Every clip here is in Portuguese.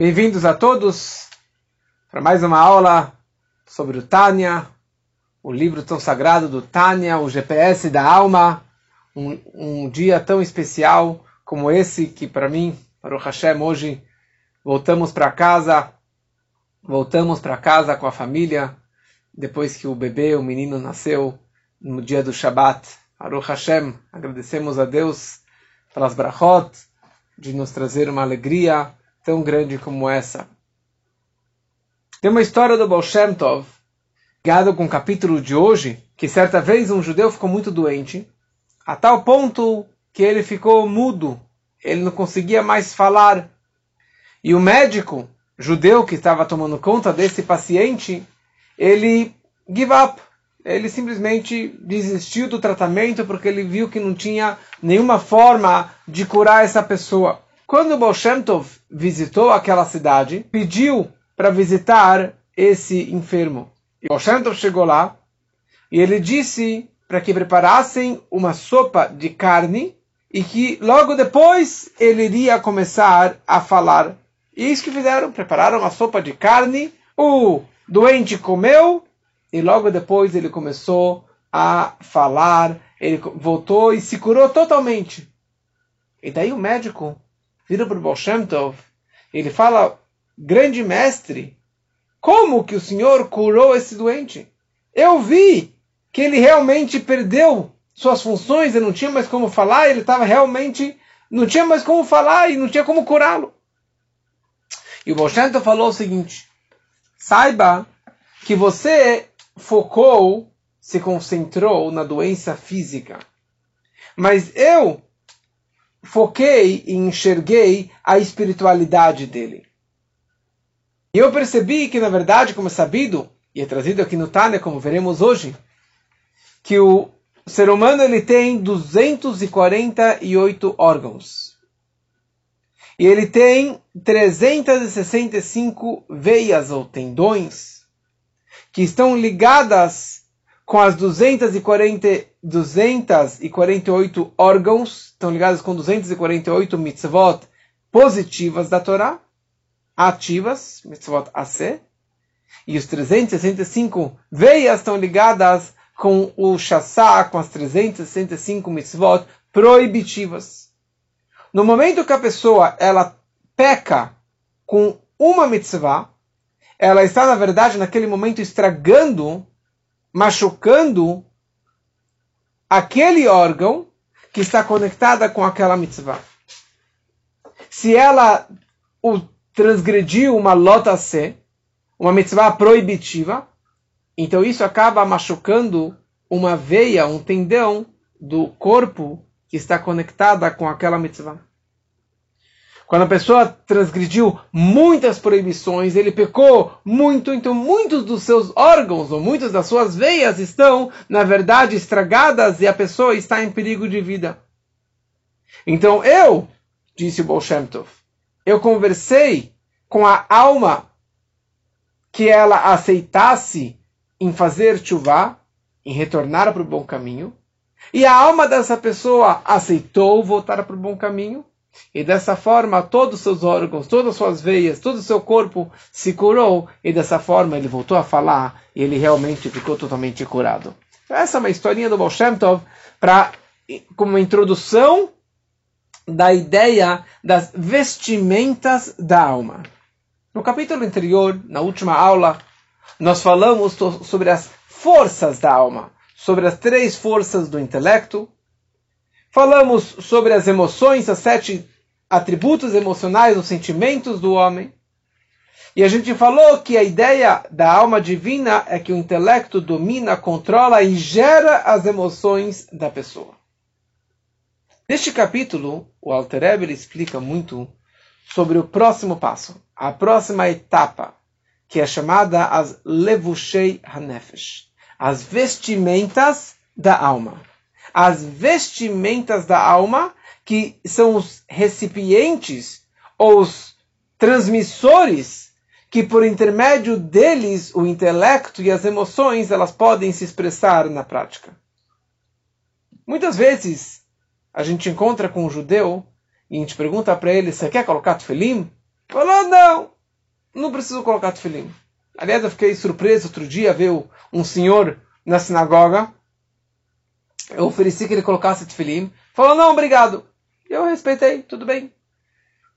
Bem-vindos a todos para mais uma aula sobre o Tânia, o livro tão sagrado do Tânia, o GPS da alma. Um, um dia tão especial como esse que para mim, para o Hashem, hoje voltamos para casa, voltamos para casa com a família, depois que o bebê, o menino nasceu no dia do Shabat. Aruch Hashem, agradecemos a Deus pelas brachot, de nos trazer uma alegria tão grande como essa. Tem uma história do Baal Shem Tov, ligado com o capítulo de hoje, que certa vez um judeu ficou muito doente, a tal ponto que ele ficou mudo, ele não conseguia mais falar. E o médico judeu que estava tomando conta desse paciente, ele give up, ele simplesmente desistiu do tratamento porque ele viu que não tinha nenhuma forma de curar essa pessoa. Quando o visitou aquela cidade, pediu para visitar esse enfermo. E Baal chegou lá e ele disse para que preparassem uma sopa de carne e que logo depois ele iria começar a falar. E isso que fizeram, prepararam uma sopa de carne, o doente comeu e logo depois ele começou a falar, ele voltou e se curou totalmente. E daí o médico vira para o Baal Shem Tov, ele fala, grande mestre, como que o senhor curou esse doente? Eu vi que ele realmente perdeu suas funções, ele não tinha mais como falar, ele estava realmente, não tinha mais como falar e não tinha como curá-lo. E o Baal Shem Tov falou o seguinte, saiba que você focou, se concentrou na doença física. Mas eu foquei e enxerguei a espiritualidade dele. E eu percebi que, na verdade, como é sabido, e é trazido aqui no Tânia, como veremos hoje, que o ser humano ele tem 248 órgãos. E ele tem 365 veias ou tendões que estão ligadas com as 240, 248 órgãos, estão ligadas com 248 mitzvot positivas da Torá, ativas, mitzvot AC, e os 365 veias estão ligadas com o chassá, com as 365 mitzvot proibitivas. No momento que a pessoa ela peca com uma mitzvah, ela está, na verdade, naquele momento estragando, machucando aquele órgão que está conectada com aquela mitzvah. Se ela o transgrediu uma lota C, uma mitzvah proibitiva, então isso acaba machucando uma veia, um tendão do corpo que está conectada com aquela mitzvah. Quando a pessoa transgrediu muitas proibições, ele pecou muito, então muitos dos seus órgãos ou muitas das suas veias estão, na verdade, estragadas e a pessoa está em perigo de vida. Então eu, disse o Baal Tov, eu conversei com a alma que ela aceitasse em fazer chuva, em retornar para o bom caminho, e a alma dessa pessoa aceitou voltar para o bom caminho, e dessa forma, todos os seus órgãos, todas as suas veias, todo o seu corpo se curou. E dessa forma, ele voltou a falar e ele realmente ficou totalmente curado. Essa é uma historinha do Baal Shem Tov para como uma introdução da ideia das vestimentas da alma. No capítulo anterior, na última aula, nós falamos sobre as forças da alma, sobre as três forças do intelecto, Falamos sobre as emoções, as sete atributos emocionais, os sentimentos do homem. E a gente falou que a ideia da alma divina é que o intelecto domina, controla e gera as emoções da pessoa. Neste capítulo, o Alter Eber explica muito sobre o próximo passo, a próxima etapa, que é chamada as levushei hanefesh, as vestimentas da alma as vestimentas da alma, que são os recipientes ou os transmissores que por intermédio deles o intelecto e as emoções elas podem se expressar na prática. Muitas vezes a gente encontra com um judeu e a gente pergunta para ele: "Você quer colocar tefilim?" Falou, não, não preciso colocar tefilim. Aliás, eu fiquei surpreso outro dia ver um senhor na sinagoga. Eu ofereci que ele colocasse tefilim. Falou, não, obrigado. Eu respeitei, tudo bem.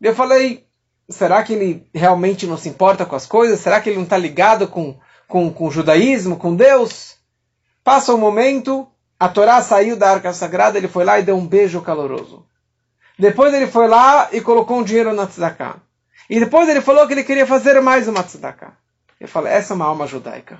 Eu falei, será que ele realmente não se importa com as coisas? Será que ele não está ligado com, com, com o judaísmo, com Deus? Passa um momento, a Torá saiu da arca sagrada, ele foi lá e deu um beijo caloroso. Depois ele foi lá e colocou um dinheiro na tzedakah. E depois ele falou que ele queria fazer mais uma tzedakah. Eu falei, essa é uma alma judaica.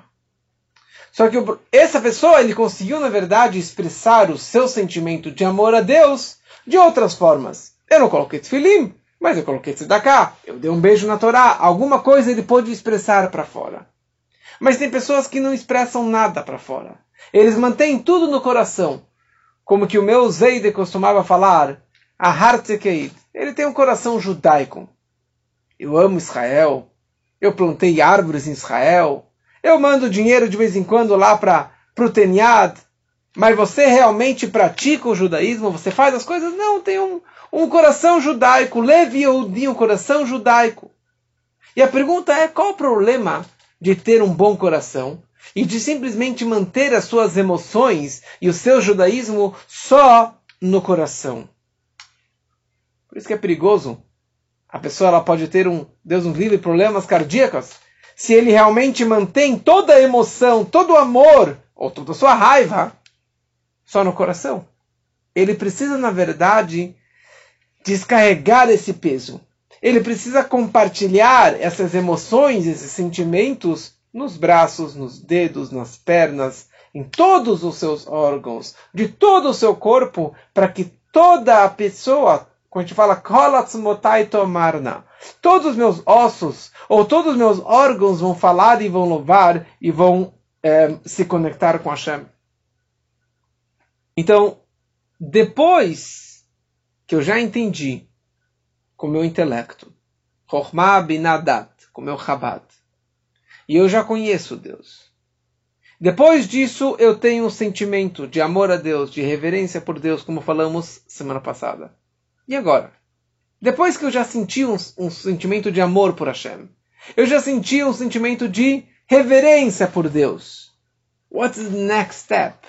Só que essa pessoa, ele conseguiu, na verdade, expressar o seu sentimento de amor a Deus de outras formas. Eu não coloquei tefilim, mas eu coloquei tzedakah. Eu dei um beijo na Torá. Alguma coisa ele pôde expressar para fora. Mas tem pessoas que não expressam nada para fora. Eles mantêm tudo no coração. Como que o meu Zeide costumava falar, a Hartzekeid. Ele tem um coração judaico. Eu amo Israel. Eu plantei árvores em Israel. Eu mando dinheiro de vez em quando lá para o Teniad. Mas você realmente pratica o judaísmo? Você faz as coisas? Não, tem um, um coração judaico. Levi Yehudi, um coração judaico. E a pergunta é, qual o problema de ter um bom coração e de simplesmente manter as suas emoções e o seu judaísmo só no coração? Por isso que é perigoso. A pessoa ela pode ter um, Deus nos livre, problemas cardíacos. Se ele realmente mantém toda a emoção, todo o amor, ou toda a sua raiva, só no coração. Ele precisa, na verdade, descarregar esse peso. Ele precisa compartilhar essas emoções, esses sentimentos nos braços, nos dedos, nas pernas, em todos os seus órgãos, de todo o seu corpo, para que toda a pessoa, quando a gente fala kolatzmotai tomarna, todos os meus ossos ou todos os meus órgãos vão falar e vão louvar e vão é, se conectar com Hashem. Então, depois que eu já entendi com meu intelecto, Chokhmah binadat, com meu Chabad, e eu já conheço Deus. Depois disso, eu tenho um sentimento de amor a Deus, de reverência por Deus, como falamos semana passada. E agora? Depois que eu já senti um, um sentimento de amor por Hashem, eu já senti um sentimento de reverência por Deus. What's the next step?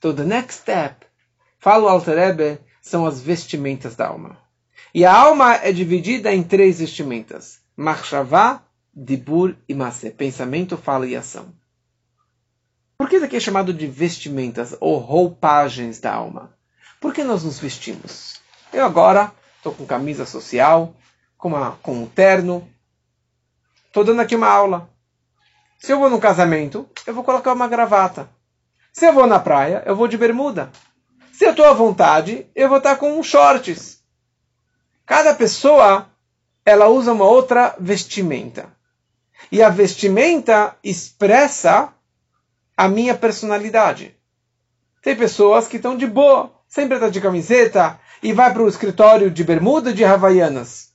So the next step, fala o Alter são as vestimentas da alma. E a alma é dividida em três vestimentas. Machshavá, Dibur e Masé. Pensamento, fala e ação. Por que isso aqui é chamado de vestimentas ou roupagens da alma? Por que nós nos vestimos? Eu agora estou com camisa social, com, uma, com um terno. Estou dando aqui uma aula. Se eu vou num casamento, eu vou colocar uma gravata. Se eu vou na praia, eu vou de bermuda. Se eu estou à vontade, eu vou estar com shorts. Cada pessoa, ela usa uma outra vestimenta. E a vestimenta expressa a minha personalidade. Tem pessoas que estão de boa, sempre está de camiseta e vai para o escritório de bermuda de havaianas.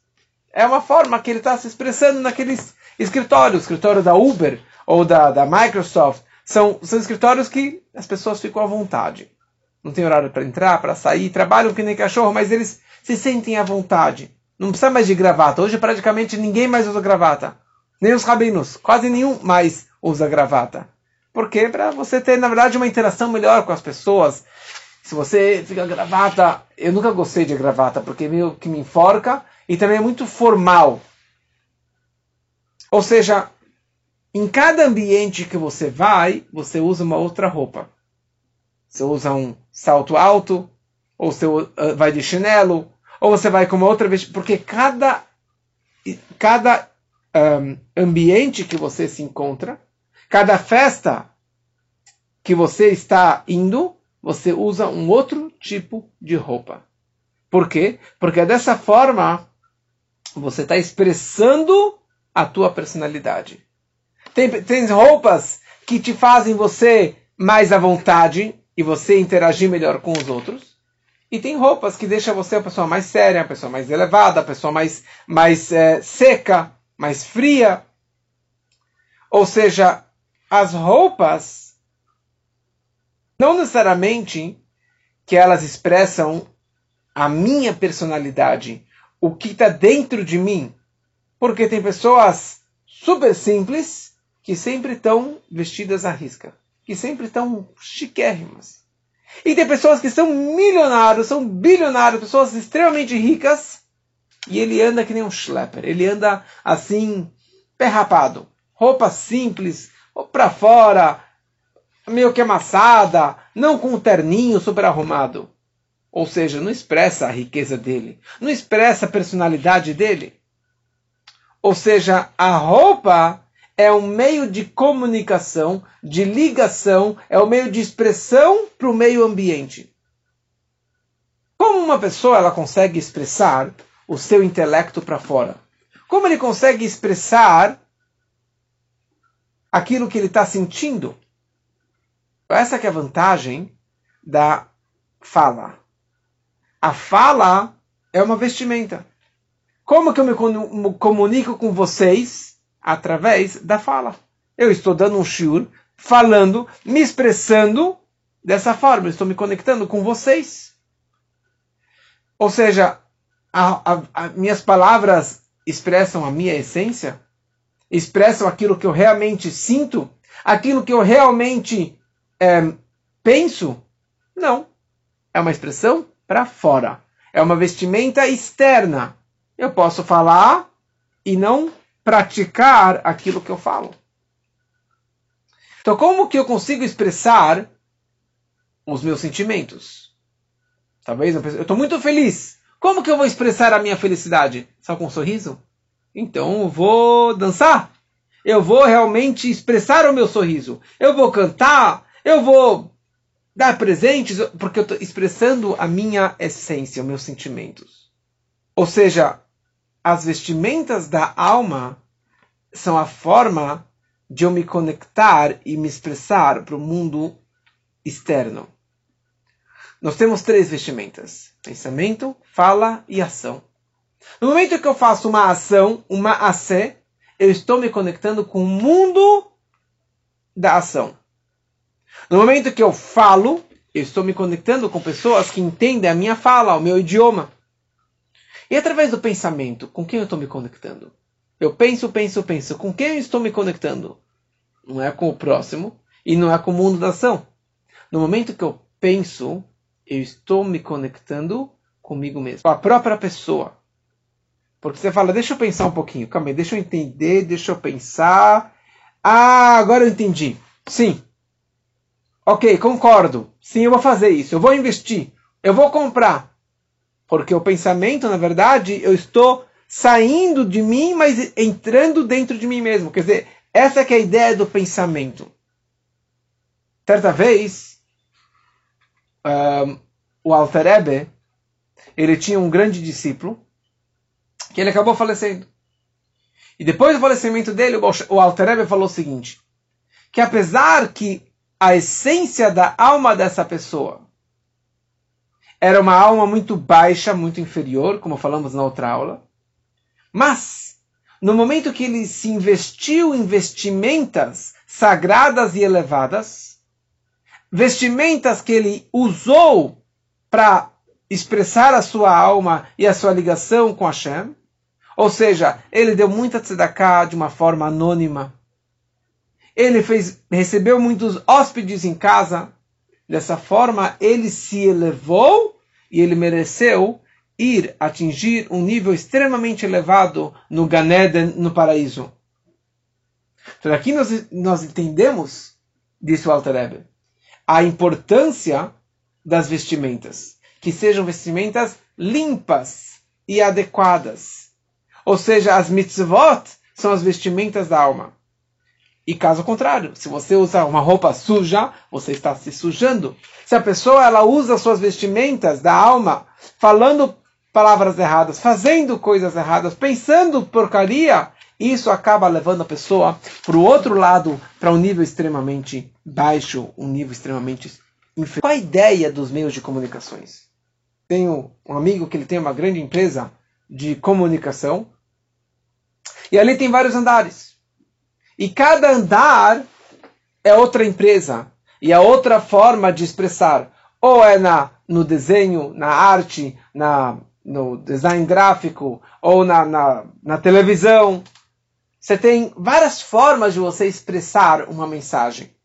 É uma forma que ele está se expressando naqueles escritórios, escritório da Uber ou da, da Microsoft, são, são escritórios que as pessoas ficam à vontade. Não tem horário para entrar, para sair, trabalham que nem cachorro, mas eles se sentem à vontade. Não precisa mais de gravata. Hoje praticamente ninguém mais usa gravata. Nem os rabinos. Quase nenhum mais usa gravata. Por quê? Para você ter, na verdade, uma interação melhor com as pessoas. Se você fica gravata, eu nunca gostei de gravata, porque meio que me enforca e também é muito formal. Ou seja, em cada ambiente que você vai, você usa uma outra roupa. Você usa um salto alto, ou você uh, vai de chinelo, ou você vai com uma outra vestimenta, porque cada, cada um, ambiente que você se encontra, cada festa que você está indo, você usa um outro tipo de roupa. Por quê? Porque dessa forma você está expressando a tua personalidade. Tem, tem roupas que te fazem você mais à vontade e você interagir melhor com os outros. E tem roupas que deixam você a pessoa mais séria, a pessoa mais elevada, a pessoa mais, mais é, seca, mais fria. Ou seja, as roupas não necessariamente que elas expressam a minha personalidade o que está dentro de mim. Porque tem pessoas super simples que sempre estão vestidas à risca, que sempre estão chiquérrimas. E tem pessoas que são milionários, são bilionários, pessoas extremamente ricas, e ele anda que nem um schlepper, ele anda assim, pé rapado, roupa simples, para fora, meio que amassada, não com um terninho super arrumado. Ou seja, não expressa a riqueza dele, não expressa a personalidade dele. Ou seja, a roupa é um meio de comunicação, de ligação, é um meio de expressão para o meio ambiente. Como uma pessoa ela consegue expressar o seu intelecto para fora? Como ele consegue expressar aquilo que ele está sentindo? Essa que é a vantagem da fala. A fala é uma vestimenta. Como que eu me comunico com vocês? Através da fala. Eu estou dando um shiur, falando, me expressando dessa forma. Estou me conectando com vocês. Ou seja, minhas palavras expressam a minha essência, expressam aquilo que eu realmente sinto, aquilo que eu realmente é, penso. Não. É uma expressão para fora. É uma vestimenta externa. Eu posso falar e não praticar aquilo que eu falo. Então, como que eu consigo expressar os meus sentimentos? Talvez eu estou muito feliz. Como que eu vou expressar a minha felicidade? Só com um sorriso? Então eu vou dançar. Eu vou realmente expressar o meu sorriso. Eu vou cantar. Eu vou dar presentes porque eu estou expressando a minha essência, os meus sentimentos. Ou seja, as vestimentas da alma são a forma de eu me conectar e me expressar para o mundo externo. Nós temos três vestimentas: pensamento, fala e ação. No momento que eu faço uma ação, uma ação, eu estou me conectando com o mundo da ação. No momento que eu falo, eu estou me conectando com pessoas que entendem a minha fala, o meu idioma. E através do pensamento, com quem eu estou me conectando? Eu penso, penso, penso. Com quem eu estou me conectando? Não é com o próximo e não é com o mundo da ação. No momento que eu penso, eu estou me conectando comigo mesmo, com a própria pessoa. Porque você fala, deixa eu pensar um pouquinho, calma aí, deixa eu entender, deixa eu pensar. Ah, agora eu entendi. Sim, Ok, concordo. Sim, eu vou fazer isso. Eu vou investir. Eu vou comprar. Porque o pensamento, na verdade, eu estou saindo de mim, mas entrando dentro de mim mesmo. Quer dizer, essa é a ideia do pensamento. Certa vez, um, o Alter Ebe, ele tinha um grande discípulo, que ele acabou falecendo. E depois do falecimento dele, o Alter Ebe falou o seguinte, que apesar que a essência da alma dessa pessoa era uma alma muito baixa, muito inferior, como falamos na outra aula. Mas, no momento que ele se investiu em vestimentas sagradas e elevadas, vestimentas que ele usou para expressar a sua alma e a sua ligação com Hashem, ou seja, ele deu muita tzedakah de uma forma anônima, ele fez, recebeu muitos hóspedes em casa. Dessa forma, ele se elevou e ele mereceu ir atingir um nível extremamente elevado no Ganeden, no paraíso. Então aqui nós, nós entendemos, disse o Alter a importância das vestimentas, que sejam vestimentas limpas e adequadas. Ou seja, as mitzvot são as vestimentas da alma. E caso contrário, se você usa uma roupa suja, você está se sujando. Se a pessoa ela usa suas vestimentas da alma, falando palavras erradas, fazendo coisas erradas, pensando porcaria, isso acaba levando a pessoa para o outro lado, para um nível extremamente baixo, um nível extremamente inferior. Qual a ideia dos meios de comunicações? Tenho um amigo que ele tem uma grande empresa de comunicação e ali tem vários andares. E cada andar é outra empresa e é outra forma de expressar. Ou é na, no desenho, na arte, na no design gráfico ou na, na, na televisão. Você tem várias formas de você expressar uma mensagem.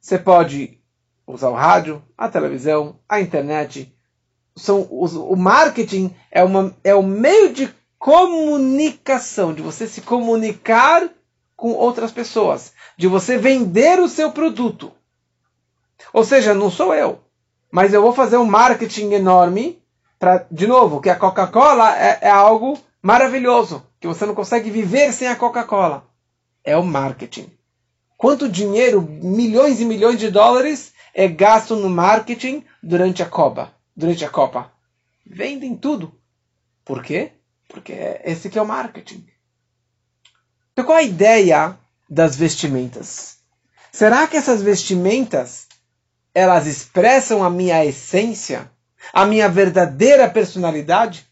Você pode usar o rádio, a televisão, a internet. São os, o marketing é, uma, é o meio de comunicação, de você se comunicar com outras pessoas, de você vender o seu produto. Ou seja, não sou eu, mas eu vou fazer um marketing enorme para, de novo, que a Coca-Cola é, é algo maravilhoso, que você não consegue viver sem a Coca-Cola. É o marketing. Quanto dinheiro, milhões e milhões de dólares, é gasto no marketing durante a Copa? Durante a Copa. Vendem tudo. Por quê? Porque esse que é o marketing. Então qual a ideia das vestimentas? Será que essas vestimentas elas expressam a minha essência, a minha verdadeira personalidade?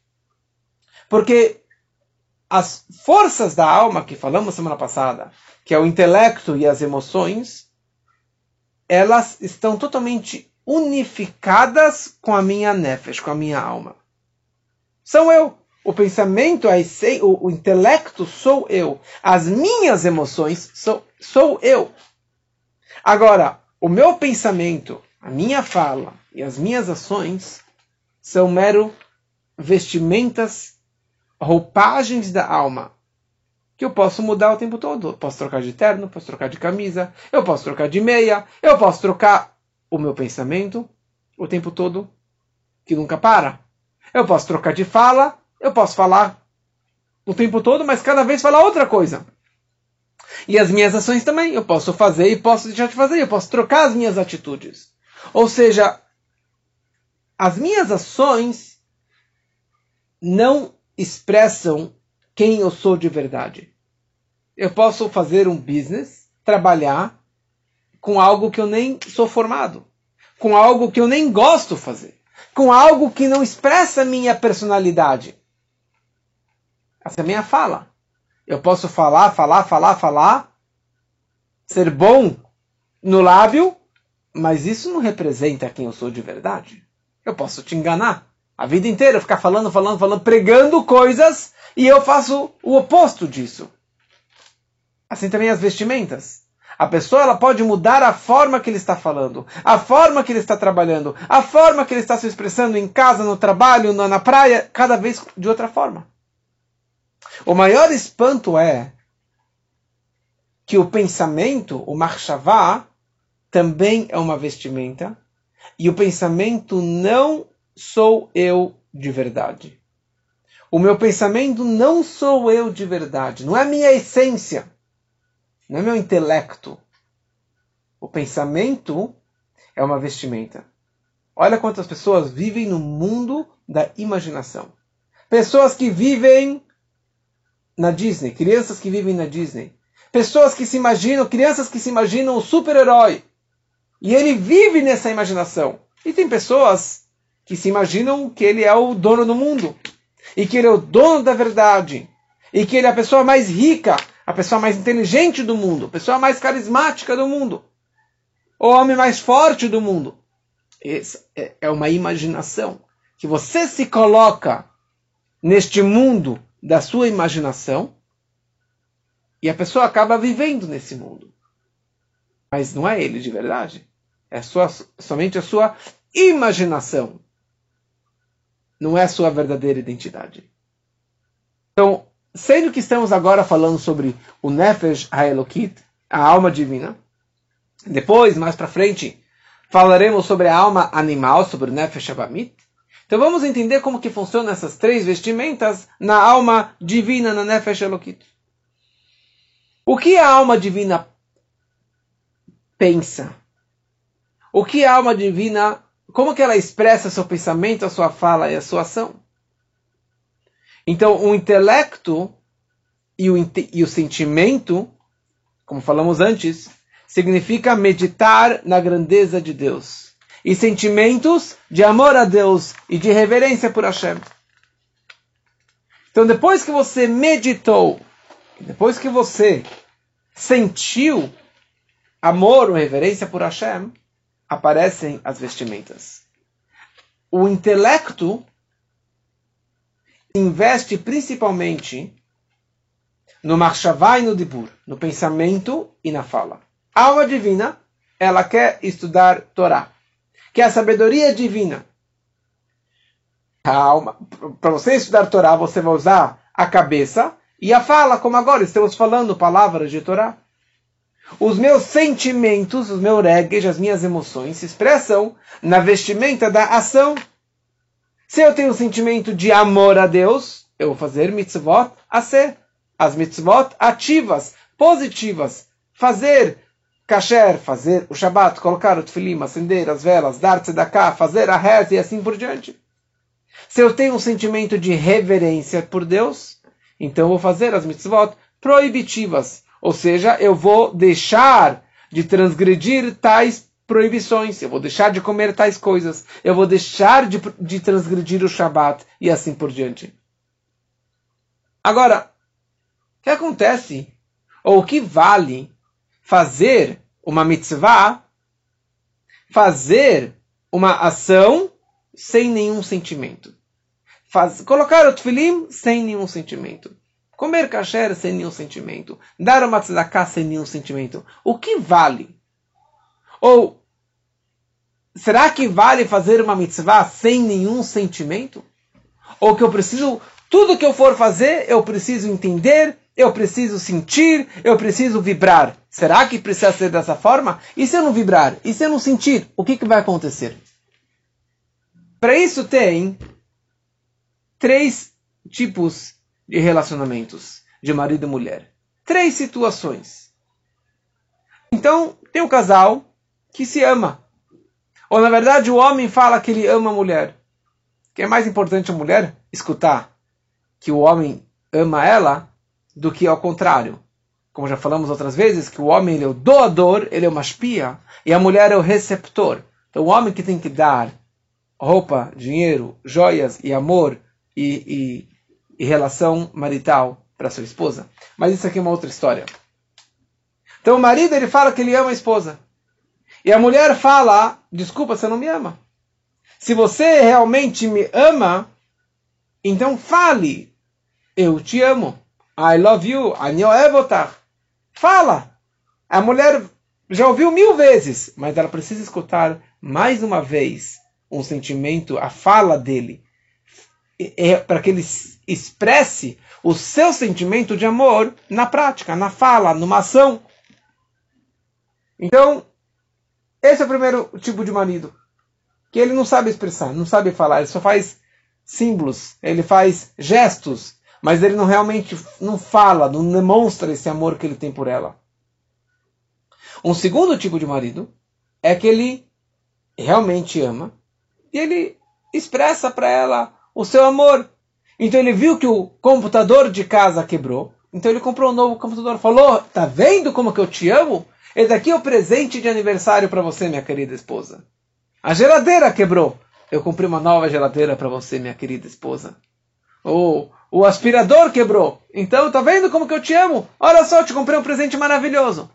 Porque as forças da alma que falamos semana passada, que é o intelecto e as emoções, elas estão totalmente unificadas com a minha nefesh, com a minha alma. São eu. O pensamento, a essência, o, o intelecto sou eu. As minhas emoções sou, sou eu. Agora, o meu pensamento, a minha fala e as minhas ações são mero vestimentas roupagens da alma que eu posso mudar o tempo todo. Eu posso trocar de terno, posso trocar de camisa, eu posso trocar de meia, eu posso trocar o meu pensamento o tempo todo, que nunca para. Eu posso trocar de fala, eu posso falar o tempo todo, mas cada vez falar outra coisa. E as minhas ações também, eu posso fazer e posso deixar de fazer, eu posso trocar as minhas atitudes. Ou seja, as minhas ações não expressam quem eu sou de verdade. Eu posso fazer um business, trabalhar com algo que eu nem sou formado, com algo que eu nem gosto fazer, com algo que não expressa minha personalidade. Essa é a minha fala. Eu posso falar, falar, falar, falar, ser bom no lábio, mas isso não representa quem eu sou de verdade. Eu posso te enganar a vida inteira, ficar falando, falando, falando, pregando coisas e eu faço o oposto disso. Assim também as vestimentas. A pessoa ela pode mudar a forma que ele está falando, a forma que ele está trabalhando, a forma que ele está se expressando em casa, no trabalho, na, na praia, cada vez de outra forma. O maior espanto é que o pensamento, o marchavá, também é uma vestimenta, e o pensamento não sou eu de verdade. O meu pensamento não sou eu de verdade, não é minha essência, não é meu intelecto. O pensamento é uma vestimenta. Olha quantas pessoas vivem no mundo da imaginação. Pessoas que vivem na Disney, crianças que vivem na Disney, pessoas que se imaginam, crianças que se imaginam o super-herói. E ele vive nessa imaginação. E tem pessoas que se imaginam que ele é o dono do mundo e que ele é o dono da verdade e que ele é a pessoa mais rica, a pessoa mais inteligente do mundo, a pessoa mais carismática do mundo, o homem mais forte do mundo. Essa é, é uma imaginação que você se coloca neste mundo da sua imaginação e a pessoa acaba vivendo nesse mundo. Mas não é ele de verdade. É sua, somente a sua imaginação não é a sua verdadeira identidade. Então, sendo que estamos agora falando sobre o Nefesh HaElokit, a alma divina, depois, mais para frente, falaremos sobre a alma animal, sobre o Nefesh Abamit. Então vamos entender como que funcionam essas três vestimentas na alma divina, na Nefesh Elokit. O que a alma divina pensa? O que a alma divina como que ela expressa seu pensamento, a sua fala e a sua ação? Então, o intelecto e o, e o sentimento, como falamos antes, significa meditar na grandeza de Deus. E sentimentos de amor a Deus e de reverência por Hashem. Então, depois que você meditou, depois que você sentiu amor ou reverência por Hashem, aparecem as vestimentas. O intelecto investe principalmente no Marshavá e no Dibur, no pensamento e na fala. A alma divina, ela quer estudar Torá, que é a sabedoria divina. Para você estudar Torá, você vai usar a cabeça e a fala, como agora estamos falando palavras de Torá. Os meus sentimentos, os meus regues, as minhas emoções se expressam na vestimenta da ação. Se eu tenho um sentimento de amor a Deus, eu vou fazer mitzvot a ser. As mitzvot ativas, positivas. Fazer kasher, fazer o Shabat, colocar o tefilim, acender as velas, dar tzedakah, fazer a reza e assim por diante. Se eu tenho um sentimento de reverência por Deus, então eu vou fazer as mitzvot proibitivas. Ou seja, eu vou deixar de transgredir tais proibições, eu vou deixar de comer tais coisas, eu vou deixar de, de transgredir o Shabat e assim por diante. Agora, o que acontece, ou o que vale fazer uma mitzvah, fazer uma ação sem nenhum sentimento? Faz, colocar o tefilim sem nenhum sentimento. Comer kasher sem nenhum sentimento. Dar uma tzedakah sem nenhum sentimento. O que vale? Ou, será que vale fazer uma mitzvah sem nenhum sentimento? Ou que eu preciso, tudo que eu for fazer, eu preciso entender, eu preciso sentir, eu preciso vibrar. Será que precisa ser dessa forma? E se eu não vibrar? E se eu não sentir? O que, que vai acontecer? Para isso tem três tipos de relacionamentos de marido e mulher. Três situações. Então, tem o um casal que se ama. Ou, na verdade, o homem fala que ele ama a mulher. Que é mais importante a mulher escutar que o homem ama ela do que ao contrário. Como já falamos outras vezes, que o homem ele é o doador, ele é uma espia, e a mulher é o receptor. Então, o homem que tem que dar roupa, dinheiro, joias e amor e, e, e relação marital para sua esposa. Mas isso aqui é uma outra história. Então o marido ele fala que ele ama a esposa. E a mulher fala: desculpa, você não me ama. Se você realmente me ama, então fale: eu te amo. I love you. Fala. A mulher já ouviu mil vezes, mas ela precisa escutar mais uma vez um sentimento, a fala dele é para que ele expresse o seu sentimento de amor na prática, na fala, numa ação. Então, esse é o primeiro tipo de marido. Que ele não sabe expressar, não sabe falar, ele só faz símbolos, ele faz gestos, mas ele não realmente não fala, não demonstra esse amor que ele tem por ela. Um segundo tipo de marido é que ele realmente ama e ele expressa para ela o seu amor. Então ele viu que o computador de casa quebrou. Então ele comprou um novo computador. Falou: Tá vendo como que eu te amo? Esse daqui é o presente de aniversário para você, minha querida esposa. A geladeira quebrou. Eu comprei uma nova geladeira para você, minha querida esposa. O, o aspirador quebrou. Então, tá vendo como que eu te amo? Olha só, te comprei um presente maravilhoso.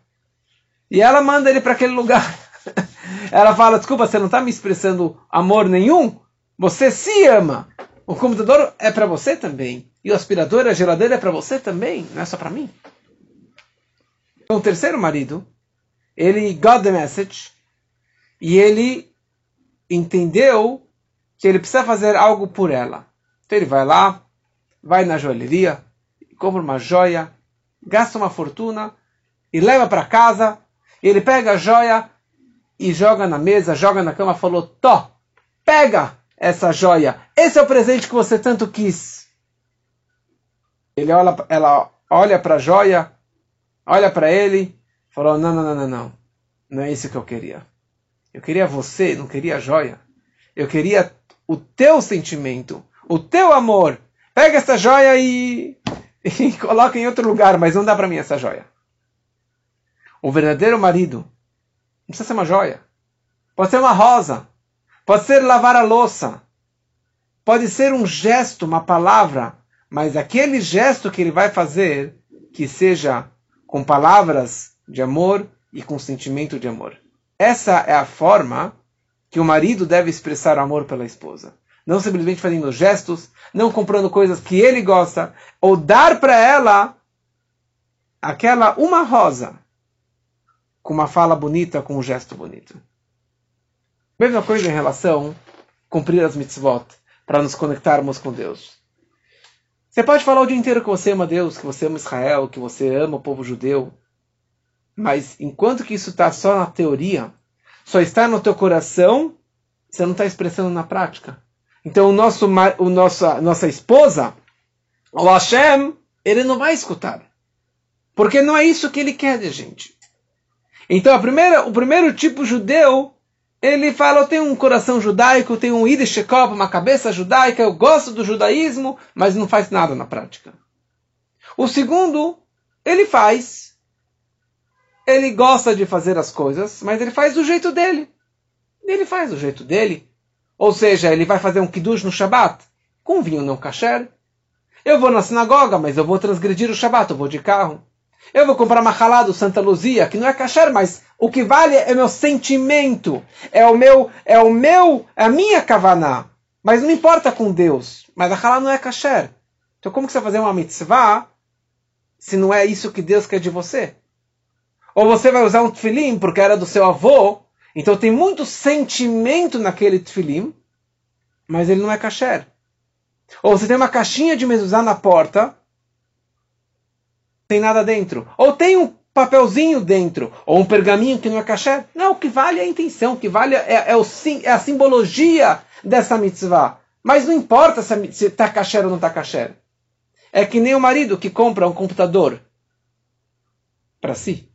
E ela manda ele para aquele lugar. ela fala: Desculpa, você não está me expressando amor nenhum? Você se ama. O computador é para você também. E o aspirador, a geladeira é para você também, não é só para mim. Então, o terceiro marido, ele got the message e ele entendeu que ele precisa fazer algo por ela. Então ele vai lá, vai na joalheria, compra uma joia, gasta uma fortuna e leva para casa. Ele pega a joia e joga na mesa, joga na cama, falou: Tó, pega! essa joia. Esse é o presente que você tanto quis. Ele olha, ela olha para a joia, olha para ele, falou: não, não, não, não, não, não é isso que eu queria. Eu queria você, não queria a joia. Eu queria o teu sentimento, o teu amor. Pega essa joia e, e coloca em outro lugar, mas não dá para mim essa joia. O verdadeiro marido não precisa ser uma joia. Pode ser uma rosa. Pode ser lavar a louça. Pode ser um gesto, uma palavra, mas aquele gesto que ele vai fazer que seja com palavras de amor e com sentimento de amor. Essa é a forma que o marido deve expressar amor pela esposa. Não simplesmente fazendo gestos, não comprando coisas que ele gosta, ou dar para ela aquela uma rosa com uma fala bonita, com um gesto bonito. Mesma coisa em relação a cumprir as mitzvot, para nos conectarmos com Deus. Você pode falar o dia inteiro que você ama Deus, que você ama Israel, que você ama o povo judeu, mas enquanto que isso está só na teoria, só está no teu coração, você não está expressando na prática. Então o nosso, o nossa, nossa esposa, o Hashem, ele não vai escutar. Porque não é isso que ele quer de gente. Então a primeira, o primeiro tipo judeu, ele fala, eu tenho um coração judaico, eu tenho um Yiddish uma cabeça judaica, eu gosto do judaísmo, mas não faz nada na prática. O segundo, ele faz. Ele gosta de fazer as coisas, mas ele faz do jeito dele. Ele faz do jeito dele. Ou seja, ele vai fazer um kiddush no Shabat com vinho não kasher. Eu vou na sinagoga, mas eu vou transgredir o Shabat, eu vou de carro. Eu vou comprar uma halá do Santa Luzia, que não é kasher, mas o que vale é meu sentimento, é o meu, é o meu, é a minha kavaná. Mas não importa com Deus. Mas a halá não é kasher. Então como que você vai fazer uma mitzvah se não é isso que Deus quer de você? Ou você vai usar um tefilim porque era do seu avô então tem muito sentimento naquele tefilim, mas ele não é kasher. Ou você tem uma caixinha de mezuzá na porta, tem nada dentro. Ou tem um papelzinho dentro, ou um pergaminho que não é kasher. Não, o que vale é a intenção, o que vale é, é, o, é a simbologia dessa mitzvah. Mas não importa se está kasher ou não está kasher. É que nem o marido que compra um computador para si.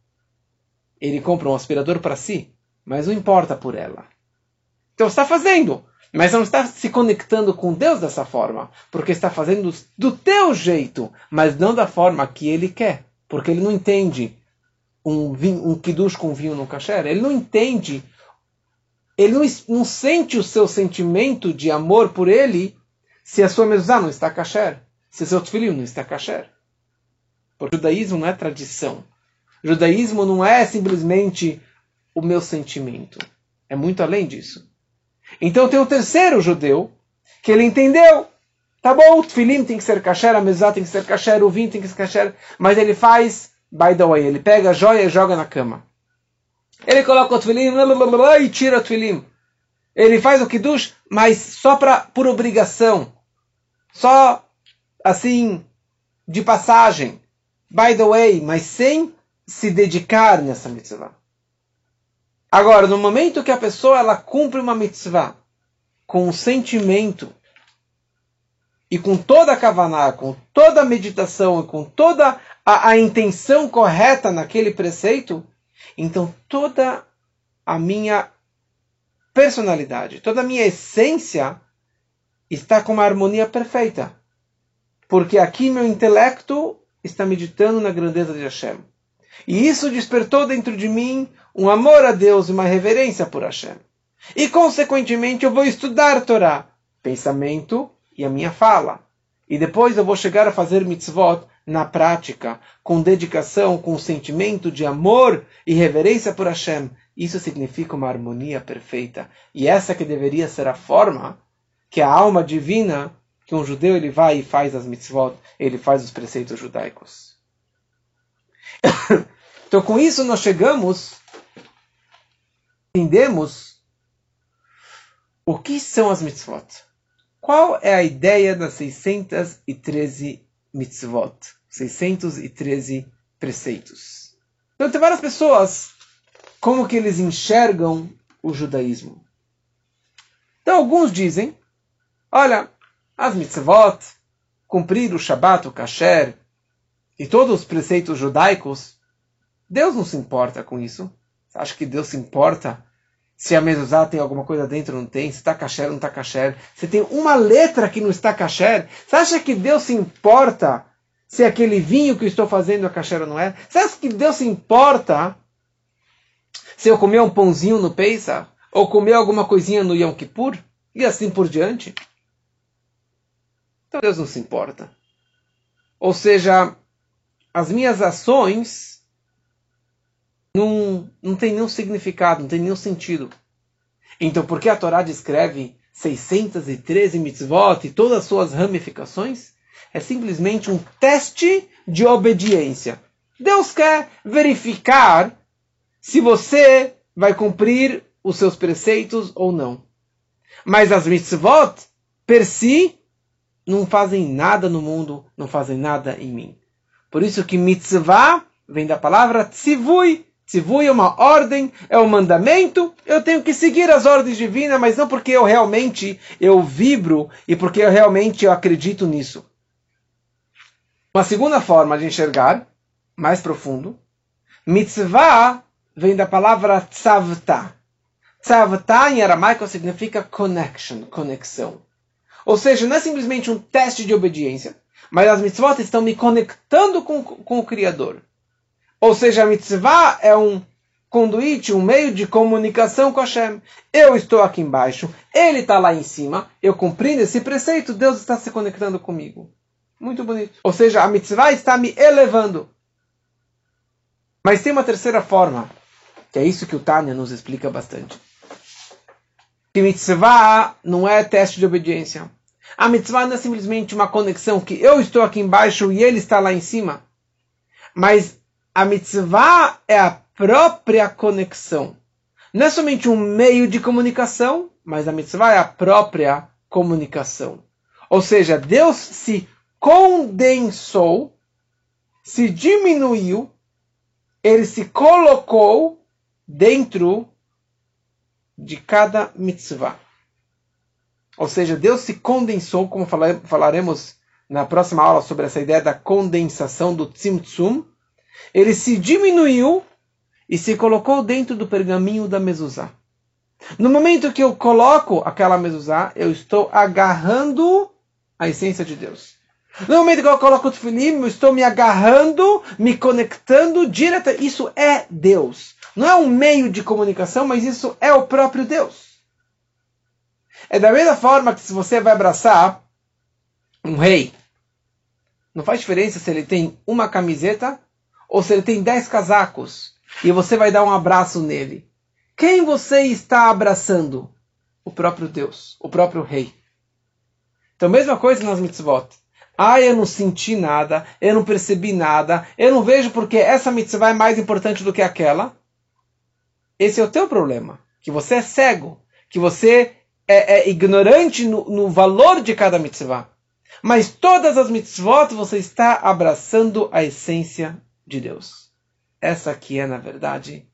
Ele compra um aspirador para si mas não importa por ela. Então está fazendo, mas não está se conectando com Deus dessa forma, porque está fazendo do teu jeito, mas não da forma que ele quer, porque ele não entende um, vinho, um kiddush com vinho no kasher, ele não entende, ele não, não sente o seu sentimento de amor por ele se a sua mezuzá não está kasher, se seu filho não está kasher. Porque o judaísmo não é tradição. O judaísmo não é simplesmente o meu sentimento. É muito além disso. Então tem o terceiro judeu, que ele entendeu. Tá bom, o tefilim tem que ser kasher, a mezuzá tem que ser kasher, o vinho tem que ser kasher, mas ele faz, by the way, ele pega a joia e joga na cama. Ele coloca o tefilim e tira o tefilim. Ele faz o kiddush, mas só pra, por obrigação. Só, assim, de passagem. By the way, mas sem se dedicar nessa mitzvah. Agora, no momento que a pessoa ela cumpre uma mitzvah com um sentimento e com toda a kavaná, com toda a meditação e com toda a, a intenção correta naquele preceito, então toda a minha personalidade, toda a minha essência está com uma harmonia perfeita. Porque aqui meu intelecto está meditando na grandeza de Hashem. E isso despertou dentro de mim um amor a Deus e uma reverência por Hashem. E, consequentemente, eu vou estudar Torá, pensamento e a minha fala. E depois eu vou chegar a fazer mitzvot na prática, com dedicação, com sentimento de amor e reverência por Hashem. Isso significa uma harmonia perfeita. E essa que deveria ser a forma que a alma divina, que um judeu ele vai e faz as mitzvot, ele faz os preceitos judaicos. Então, com isso, nós chegamos, entendemos o que são as mitzvot. Qual é a ideia das 613 mitzvot? 613 preceitos. Então, tem várias pessoas, como que eles enxergam o judaísmo. Então, alguns dizem, olha, as mitzvot, cumprir o Shabat, o Kasher, e todos os preceitos judaicos, Deus não se importa com isso. Você acha que Deus se importa se a mezuzá tem alguma coisa dentro não tem? Se está kasher não está kasher? Se tem uma letra que não está kasher? Você acha que Deus se importa se aquele vinho que eu estou fazendo é kasher ou não é? Você acha que Deus se importa se eu comer um pãozinho no Pesach? Ou comer alguma coisinha no Yom Kippur? E assim por diante? Então Deus não se importa. Ou seja, as minhas ações não, não têm nenhum significado, não têm nenhum sentido. Então, por que a Torá descreve 613 mitzvot e todas as suas ramificações? É simplesmente um teste de obediência. Deus quer verificar se você vai cumprir os seus preceitos ou não. Mas as mitzvot, per si, não fazem nada no mundo, não fazem nada em mim. Por isso que mitzvah vem da palavra tzivui. Tzivui é uma ordem, é um mandamento. Eu tenho que seguir as ordens divinas, mas não porque eu realmente eu vibro e porque eu realmente eu acredito nisso. Uma segunda forma de enxergar, mais profundo, mitzvah vem da palavra tzavta. Tzavta em aramaico significa connection, conexão. Ou seja, não é simplesmente um teste de obediência, mas as mitzvot estão me conectando com, com o Criador. Ou seja, a mitzvah é um conduíte, um meio de comunicação com Hashem. Eu estou aqui embaixo, ele está lá em cima, eu cumprindo esse preceito, Deus está se conectando comigo. Muito bonito. Ou seja, a mitzvah está me elevando. Mas tem uma terceira forma, que é isso que o Tânia nos explica bastante. Que mitzvah não é teste de obediência. A mitzvah não é simplesmente uma conexão que eu estou aqui embaixo e ele está lá em cima. Mas a mitzvah é a própria conexão. Não é somente um meio de comunicação, mas a mitzvah é a própria comunicação. Ou seja, Deus se condensou, se diminuiu, ele se colocou dentro de cada mitzvah. Ou seja, Deus se condensou, como falaremos na próxima aula sobre essa ideia da condensação do tzimtzum, ele se diminuiu e se colocou dentro do pergaminho da mezuzá. No momento que eu coloco aquela mezuzá, eu estou agarrando a essência de Deus. No momento que eu coloco o tefilim, eu estou me agarrando, me conectando direta. Isso é Deus. Não é um meio de comunicação, mas isso é o próprio Deus. É da mesma forma que se você vai abraçar um rei, não faz diferença se ele tem uma camiseta ou se ele tem dez casacos e você vai dar um abraço nele. Quem você está abraçando? O próprio Deus, o próprio Rei. Então, mesma coisa nas mitzvot. Ah, eu não senti nada, eu não percebi nada, eu não vejo porque essa mitzvah é mais importante do que aquela. Esse é o teu problema. Que você é cego, que você é, é ignorante no, no valor de cada mitzvah. Mas todas as mitzvot você está abraçando a essência de Deus. Essa aqui é, na verdade,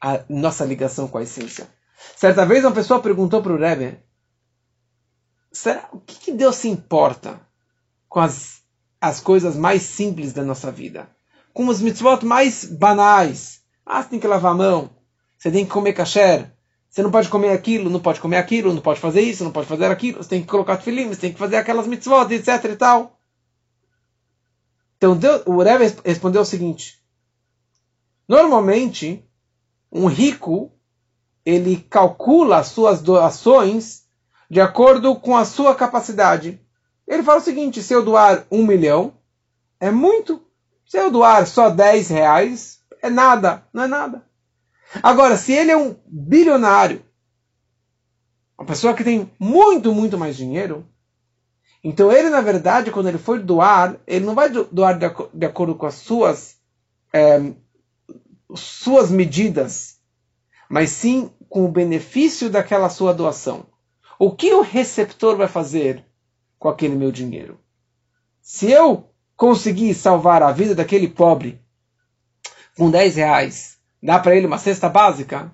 a nossa ligação com a essência. Certa vez uma pessoa perguntou para o Rebbe, será, o que, que Deus se importa com as, as coisas mais simples da nossa vida? Com os mitzvot mais banais. Ah, você tem que lavar a mão, você tem que comer kasher, você não pode comer aquilo, não pode comer aquilo, não pode fazer isso, não pode fazer aquilo, você tem que colocar tefilim, você tem que fazer aquelas mitzvot, etc e tal. Então Deus, o Rebbe respondeu o seguinte: Normalmente, um rico ele calcula as suas doações de acordo com a sua capacidade. Ele fala o seguinte: se eu doar um milhão, é muito. Se eu doar só 10 reais, é nada, não é nada. Agora, se ele é um bilionário, uma pessoa que tem muito, muito mais dinheiro, então ele, na verdade, quando ele for doar, ele não vai doar de, acordo com as suas, é, suas medidas, mas sim com o benefício daquela sua doação. O que o receptor vai fazer com aquele meu dinheiro? Se eu conseguir salvar a vida daquele pobre com 10 reais, dá para ele uma cesta básica,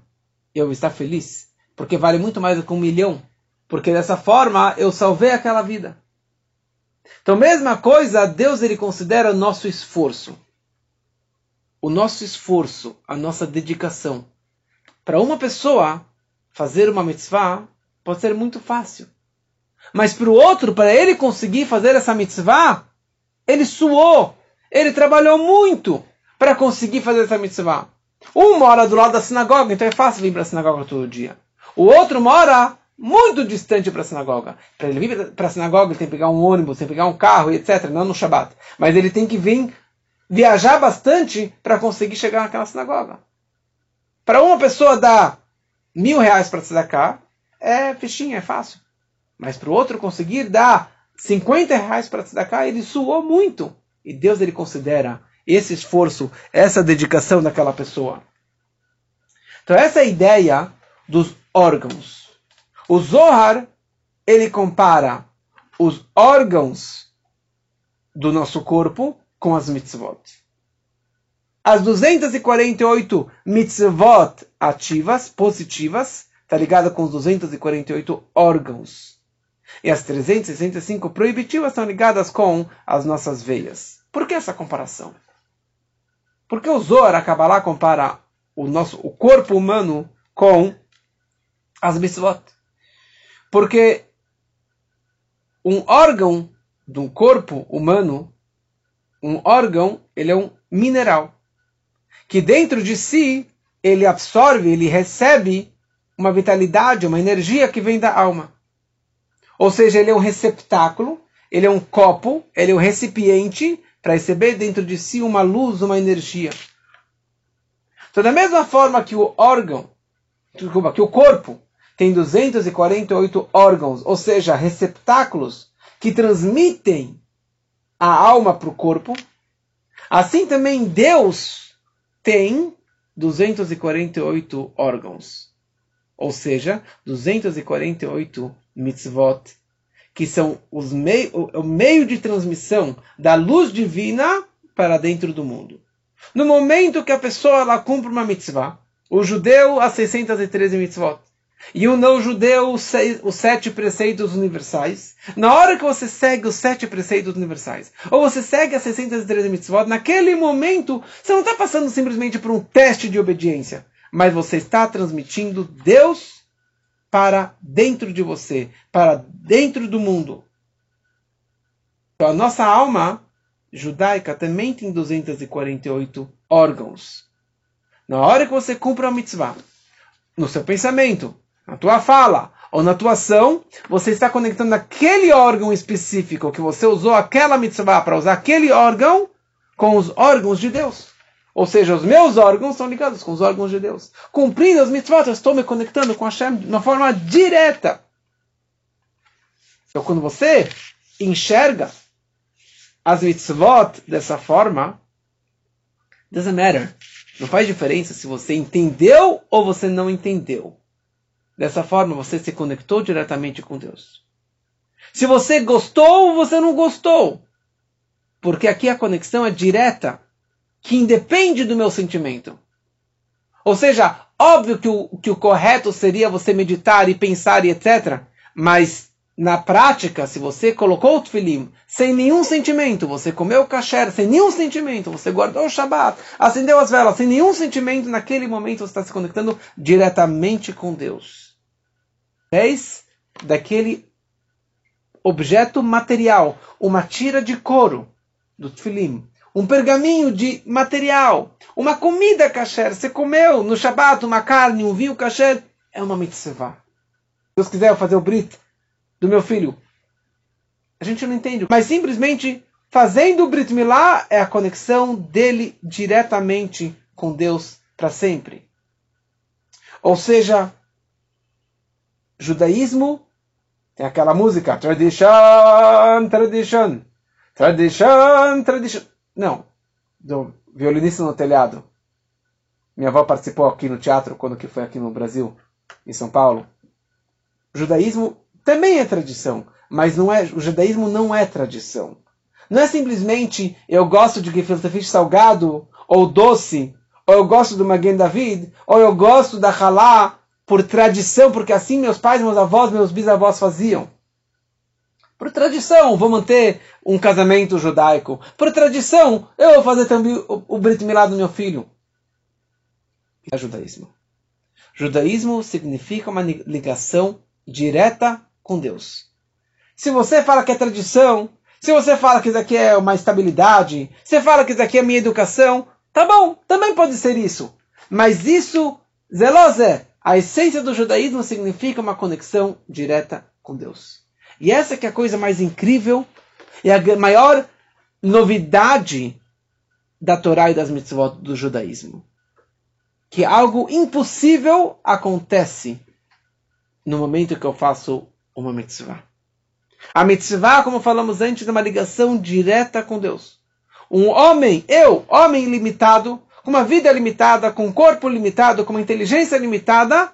eu estar feliz, porque vale muito mais do que um milhão, porque dessa forma eu salvei aquela vida. Então, mesma coisa, Deus ele considera o nosso esforço. O nosso esforço, a nossa dedicação. Para uma pessoa, fazer uma mitzvah pode ser muito fácil. Mas para o outro, para ele conseguir fazer essa mitzvah, ele suou, ele trabalhou muito para conseguir fazer essa mitzvah. Um mora do lado da sinagoga, então é fácil vir para a sinagoga todo dia. O outro mora muito distante para a sinagoga. Para ele vir para a sinagoga, ele tem que pegar um ônibus, tem que pegar um carro, etc. Não no Shabat. Mas ele tem que vir viajar bastante para conseguir chegar naquela sinagoga. Para uma pessoa dar mil reais para tzedakah, é fichinha, é fácil. Mas para o outro conseguir dar 50 reais para tzedakah, ele suou muito. E Deus ele considera esse esforço, essa dedicação daquela pessoa. Então essa é a ideia dos órgãos. O Zohar, ele compara os órgãos do nosso corpo com as mitzvot. As 248 mitzvot ativas, positivas, está ligada com os 248 órgãos. E as 365 proibitivas estão ligadas com as nossas veias. Por que essa comparação? Porque o Zohar, a Kabbalah, compara o, nosso, o corpo humano com as mitzvot. Porque um órgão do corpo humano, um órgão, ele é um mineral. Que dentro de si, ele absorve, ele recebe uma vitalidade, uma energia que vem da alma. Ou seja, ele é um receptáculo, ele é um copo, ele é um recipiente para receber dentro de si uma luz, uma energia. Então, da mesma forma que o órgão, desculpa, que o corpo tem 248 órgãos, ou seja, receptáculos que transmitem a alma para o corpo, assim também Deus tem 248 órgãos, ou seja, 248 mitzvot, que são os mei o meio de transmissão da luz divina para dentro do mundo. No momento que a pessoa ela cumpre uma mitzvah, o judeu as 613 mitzvot, e o não-judeu os, os sete preceitos universais, na hora que você segue os sete preceitos universais, ou você segue as 613 mitzvot, naquele momento você não está passando simplesmente por um teste de obediência, mas você está transmitindo Deus para dentro de você, para dentro do mundo. Então, a nossa alma judaica também tem 248 órgãos. Na hora que você cumpre a mitzvah, no seu pensamento, na tua fala ou na tua ação, você está conectando aquele órgão específico que você usou aquela mitzvah para usar aquele órgão com os órgãos de Deus. Ou seja, os meus órgãos estão ligados com os órgãos de Deus. Cumprindo as mitzvot, eu estou me conectando com Hashem de uma forma direta. Então, quando você enxerga as mitzvot dessa forma, doesn't matter. Não faz diferença se você entendeu ou você não entendeu. Dessa forma, você se conectou diretamente com Deus. Se você gostou ou você não gostou. Porque aqui a conexão é direta que independe do meu sentimento. Ou seja, óbvio que o, que o correto seria você meditar e pensar e etc. Mas na prática, se você colocou o tefilim sem nenhum sentimento, você comeu o kasher sem nenhum sentimento, você guardou o Shabbat, acendeu as velas sem nenhum sentimento, naquele momento você está se conectando diretamente com Deus. Fez daquele objeto material, uma tira de couro do tefilim, um pergaminho de material, uma comida kasher, você comeu no Shabat uma carne, um vinho kasher, é uma mitzvah. Se Deus quiser fazer o brit do meu filho, a gente não entende, mas simplesmente fazendo o brit milá é a conexão dele diretamente com Deus para sempre. Ou seja, judaísmo tem aquela música, tradition, tradition, tradition, tradition. Não, do violinista no telhado. Minha avó participou aqui no teatro quando que foi aqui no Brasil, em São Paulo. O judaísmo também é tradição, mas não é, o judaísmo não é tradição. Não é simplesmente eu gosto de gefilte fish salgado ou doce, ou eu gosto do Magen David, ou eu gosto da halá por tradição, porque assim meus pais, meus avós, meus bisavós faziam. Por tradição, vou manter um casamento judaico. Por tradição, eu vou fazer também o, o Brit Milá do meu filho. É judaísmo. Judaísmo significa uma ligação direta com Deus. Se você fala que é tradição, se você fala que isso aqui é uma estabilidade, se fala que isso aqui é minha educação, tá bom, também pode ser isso. Mas isso, zelose, a essência do judaísmo significa uma conexão direta com Deus. E essa que é a coisa mais incrível e a maior novidade da Torá e das mitzvot do judaísmo. Que algo impossível acontece no momento que eu faço uma mitzvah. A mitzvah, como falamos antes, é uma ligação direta com Deus. Um homem, eu, homem limitado, com uma vida limitada, com um corpo limitado, com uma inteligência limitada,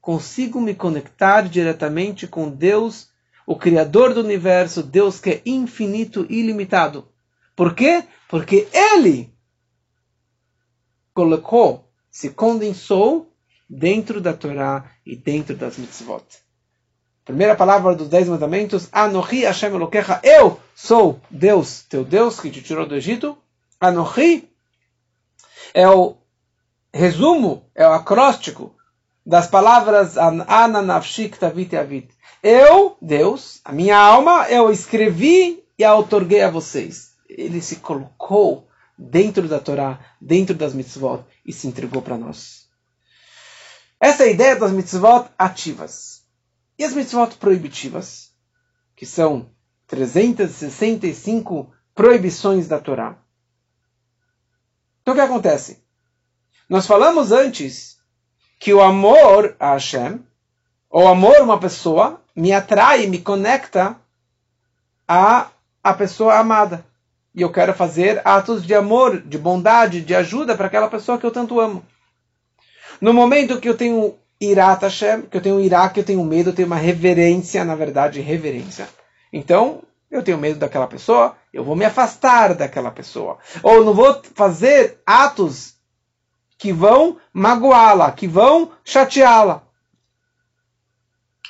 consigo me conectar diretamente com Deus, o Criador do universo, Deus que é infinito e ilimitado. Por quê? Porque Ele colocou, se condensou dentro da Torá e dentro das mitzvot. Primeira palavra dos Dez Mandamentos, Anohi Hashem Elokecha, eu sou Deus, teu Deus, que te tirou do Egito. Anohi é o resumo, é o acróstico das palavras Ana Nafshik Tavit Avit. Eu, Deus, a minha alma, eu escrevi e a otorguei a vocês. Ele se colocou dentro da Torá, dentro das mitzvot e se entregou para nós. Essa é a ideia das mitzvot ativas. E as mitzvot proibitivas, que são 365 proibições da Torá. Então o que acontece? Nós falamos antes que o amor a Hashem, ou amor a uma pessoa, me atrai, me conecta a a pessoa amada. E eu quero fazer atos de amor, de bondade, de ajuda para aquela pessoa que eu tanto amo. No momento que eu tenho Irat Hashem, que eu tenho irá, que eu tenho medo, eu tenho uma reverência, na verdade, reverência. Então, eu tenho medo daquela pessoa, eu vou me afastar daquela pessoa. Ou não vou fazer atos que vão magoá-la, que vão chateá-la.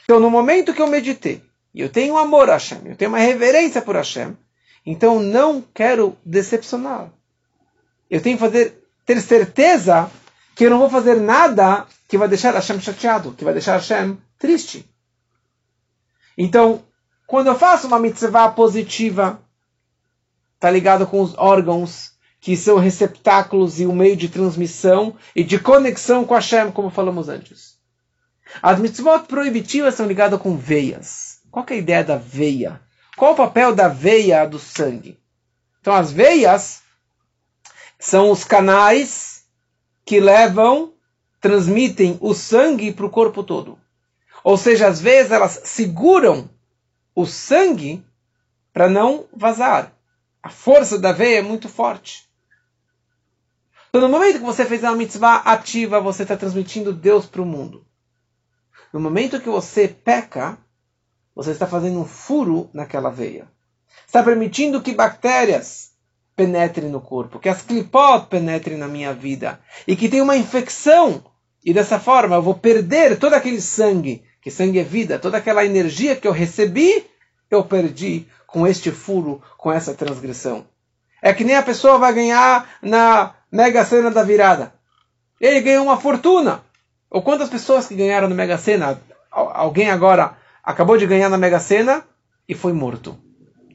Então, no momento que eu meditei, e eu tenho amor a Hashem, eu tenho uma reverência por Hashem, então não quero decepcionar. Eu tenho que fazer, ter certeza que eu não vou fazer nada que vai deixar Hashem chateado, que vai deixar Hashem triste. Então, quando eu faço uma mitzvah positiva, está ligado com os órgãos que são receptáculos e o meio de transmissão e de conexão com Hashem, como falamos antes. As mitzvot proibitivas são ligadas com veias. Qual é a ideia da veia? Qual o papel da veia do sangue? Então, as veias são os canais que levam, transmitem o sangue para o corpo todo. Ou seja, às vezes elas seguram o sangue para não vazar. A força da veia é muito forte. Então, no momento que você fez uma mitzvah ativa, você está transmitindo Deus para o mundo. No momento que você peca, você está fazendo um furo naquela veia. Está permitindo que bactérias penetrem no corpo, que as clipot penetrem na minha vida e que tenha uma infecção. E dessa forma eu vou perder todo aquele sangue, que sangue é vida, toda aquela energia que eu recebi, eu perdi com este furo, com essa transgressão. É que nem a pessoa vai ganhar na Mega Sena da virada. Ele ganhou uma fortuna. Ou quantas pessoas que ganharam na Mega Sena? Alguém agora acabou de ganhar na Mega Sena e foi morto.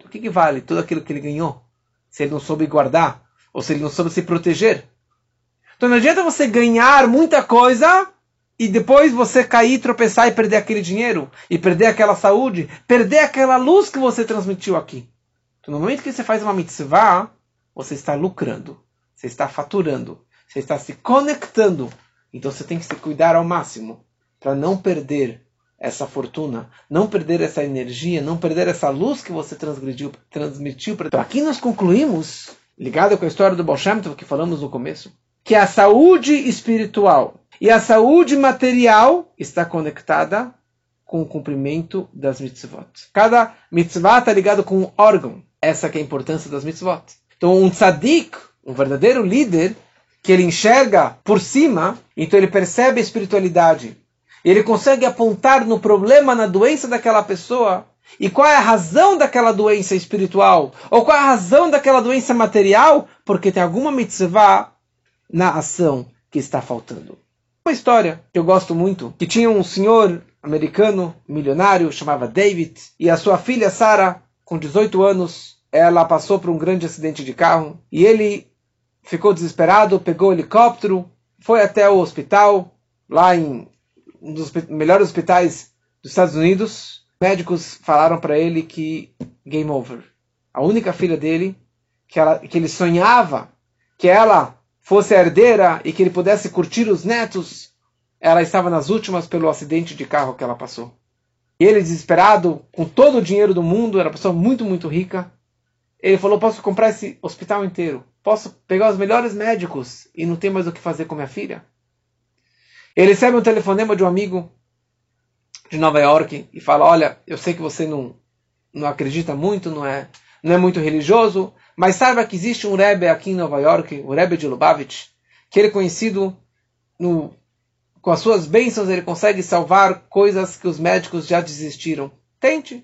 O que, que vale tudo aquilo que ele ganhou? Se ele não soube guardar ou se ele não soube se proteger. Então não adianta você ganhar muita coisa e depois você cair, tropeçar e perder aquele dinheiro, e perder aquela saúde, perder aquela luz que você transmitiu aqui. Então, no momento que você faz uma mitzvah, você está lucrando você está faturando, você está se conectando. Então você tem que se cuidar ao máximo para não perder essa fortuna, não perder essa energia, não perder essa luz que você transgrediu, transmitiu. Então aqui nós concluímos, ligado com a história do Baal que falamos no começo, que a saúde espiritual e a saúde material está conectada com o cumprimento das mitzvot. Cada mitzvah está ligado com um órgão. Essa é a importância das mitzvot. Então um tzadik, um verdadeiro líder, que ele enxerga por cima, então ele percebe a espiritualidade. Ele consegue apontar no problema, na doença daquela pessoa, e qual é a razão daquela doença espiritual, ou qual é a razão daquela doença material, porque tem alguma mitzvah na ação que está faltando. Uma história que eu gosto muito, que tinha um senhor americano, milionário, chamava David, e a sua filha Sarah, com 18 anos, ela passou por um grande acidente de carro, e ele ficou desesperado, pegou o helicóptero, foi até o hospital, lá em um dos melhores hospitais dos Estados Unidos. Médicos falaram para ele que game over. A única filha dele, que, ela, que ele sonhava que ela fosse herdeira e que ele pudesse curtir os netos, ela estava nas últimas pelo acidente de carro que ela passou. ele desesperado, com todo o dinheiro do mundo, era uma pessoa muito, muito rica. Ele falou: Posso comprar esse hospital inteiro? Posso pegar os melhores médicos e não ter mais o que fazer com minha filha? Ele recebe um telefonema de um amigo de Nova York e fala: Olha, eu sei que você não, não acredita muito, não é, não é muito religioso, mas saiba que existe um Rebbe aqui em Nova York, o Rebbe de Lubavitch, que ele é conhecido no, com as suas bênçãos, ele consegue salvar coisas que os médicos já desistiram. Tente.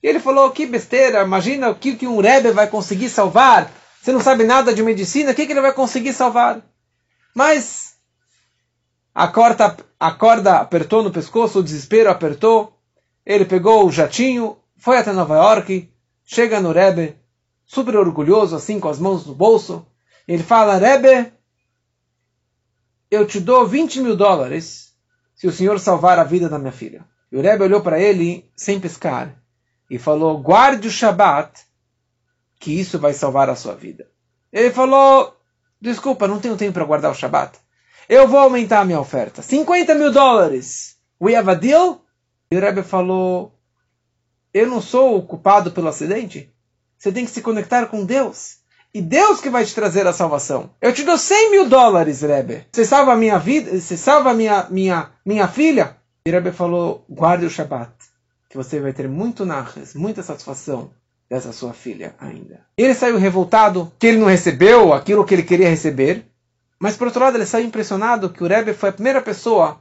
E ele falou: Que besteira, imagina o que, que um Rebbe vai conseguir salvar. Você não sabe nada de medicina, o que, que ele vai conseguir salvar? Mas a corda, a corda apertou no pescoço, o desespero apertou. Ele pegou o jatinho, foi até Nova York, chega no Rebbe, super orgulhoso, assim, com as mãos no bolso. Ele fala: Rebbe, eu te dou 20 mil dólares se o senhor salvar a vida da minha filha. E o Rebbe olhou para ele sem piscar e falou: guarde o Shabat, que isso vai salvar a sua vida. Ele falou: desculpa, não tenho tempo para guardar o Shabat. Eu vou aumentar a minha oferta. 50 mil dólares. We have a deal? E o Rebbe falou: eu não sou o culpado pelo acidente. Você tem que se conectar com Deus. E Deus que vai te trazer a salvação. Eu te dou 100 mil dólares, Rebbe. Você salva a minha vida? Você salva a minha, minha, minha filha? E Rebbe falou, guarde o Shabat. Que você vai ter muito narras, muita satisfação dessa sua filha ainda. Ele saiu revoltado que ele não recebeu aquilo que ele queria receber. Mas por outro lado, ele saiu impressionado que o Rebbe foi a primeira pessoa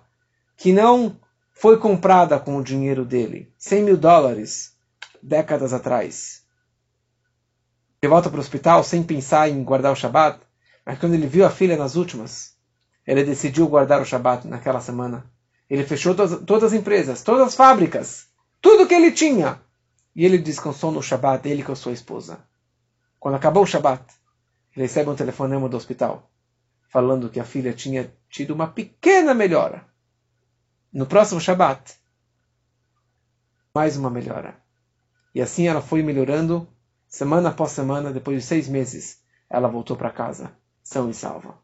que não foi comprada com o dinheiro dele. 100 mil dólares, décadas atrás de volta para o hospital sem pensar em guardar o Shabat. Mas quando ele viu a filha nas últimas, ele decidiu guardar o Shabat naquela semana. Ele fechou todas, todas as empresas, todas as fábricas, tudo que ele tinha. E ele descansou no Shabat, ele com a sua esposa. Quando acabou o Shabat, ele recebe um telefonema do hospital, falando que a filha tinha tido uma pequena melhora. No próximo Shabat, mais uma melhora. E assim ela foi melhorando Semana após semana, depois de seis meses, ela voltou para casa, são e salva.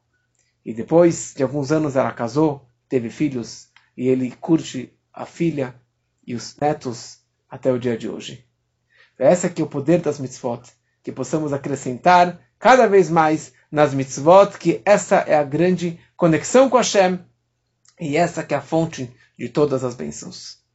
E depois de alguns anos ela casou, teve filhos, e ele curte a filha e os netos até o dia de hoje. Esse aqui é o poder das mitzvot, que possamos acrescentar cada vez mais nas mitzvot, que essa é a grande conexão com Hashem, e essa que é a fonte de todas as bênçãos.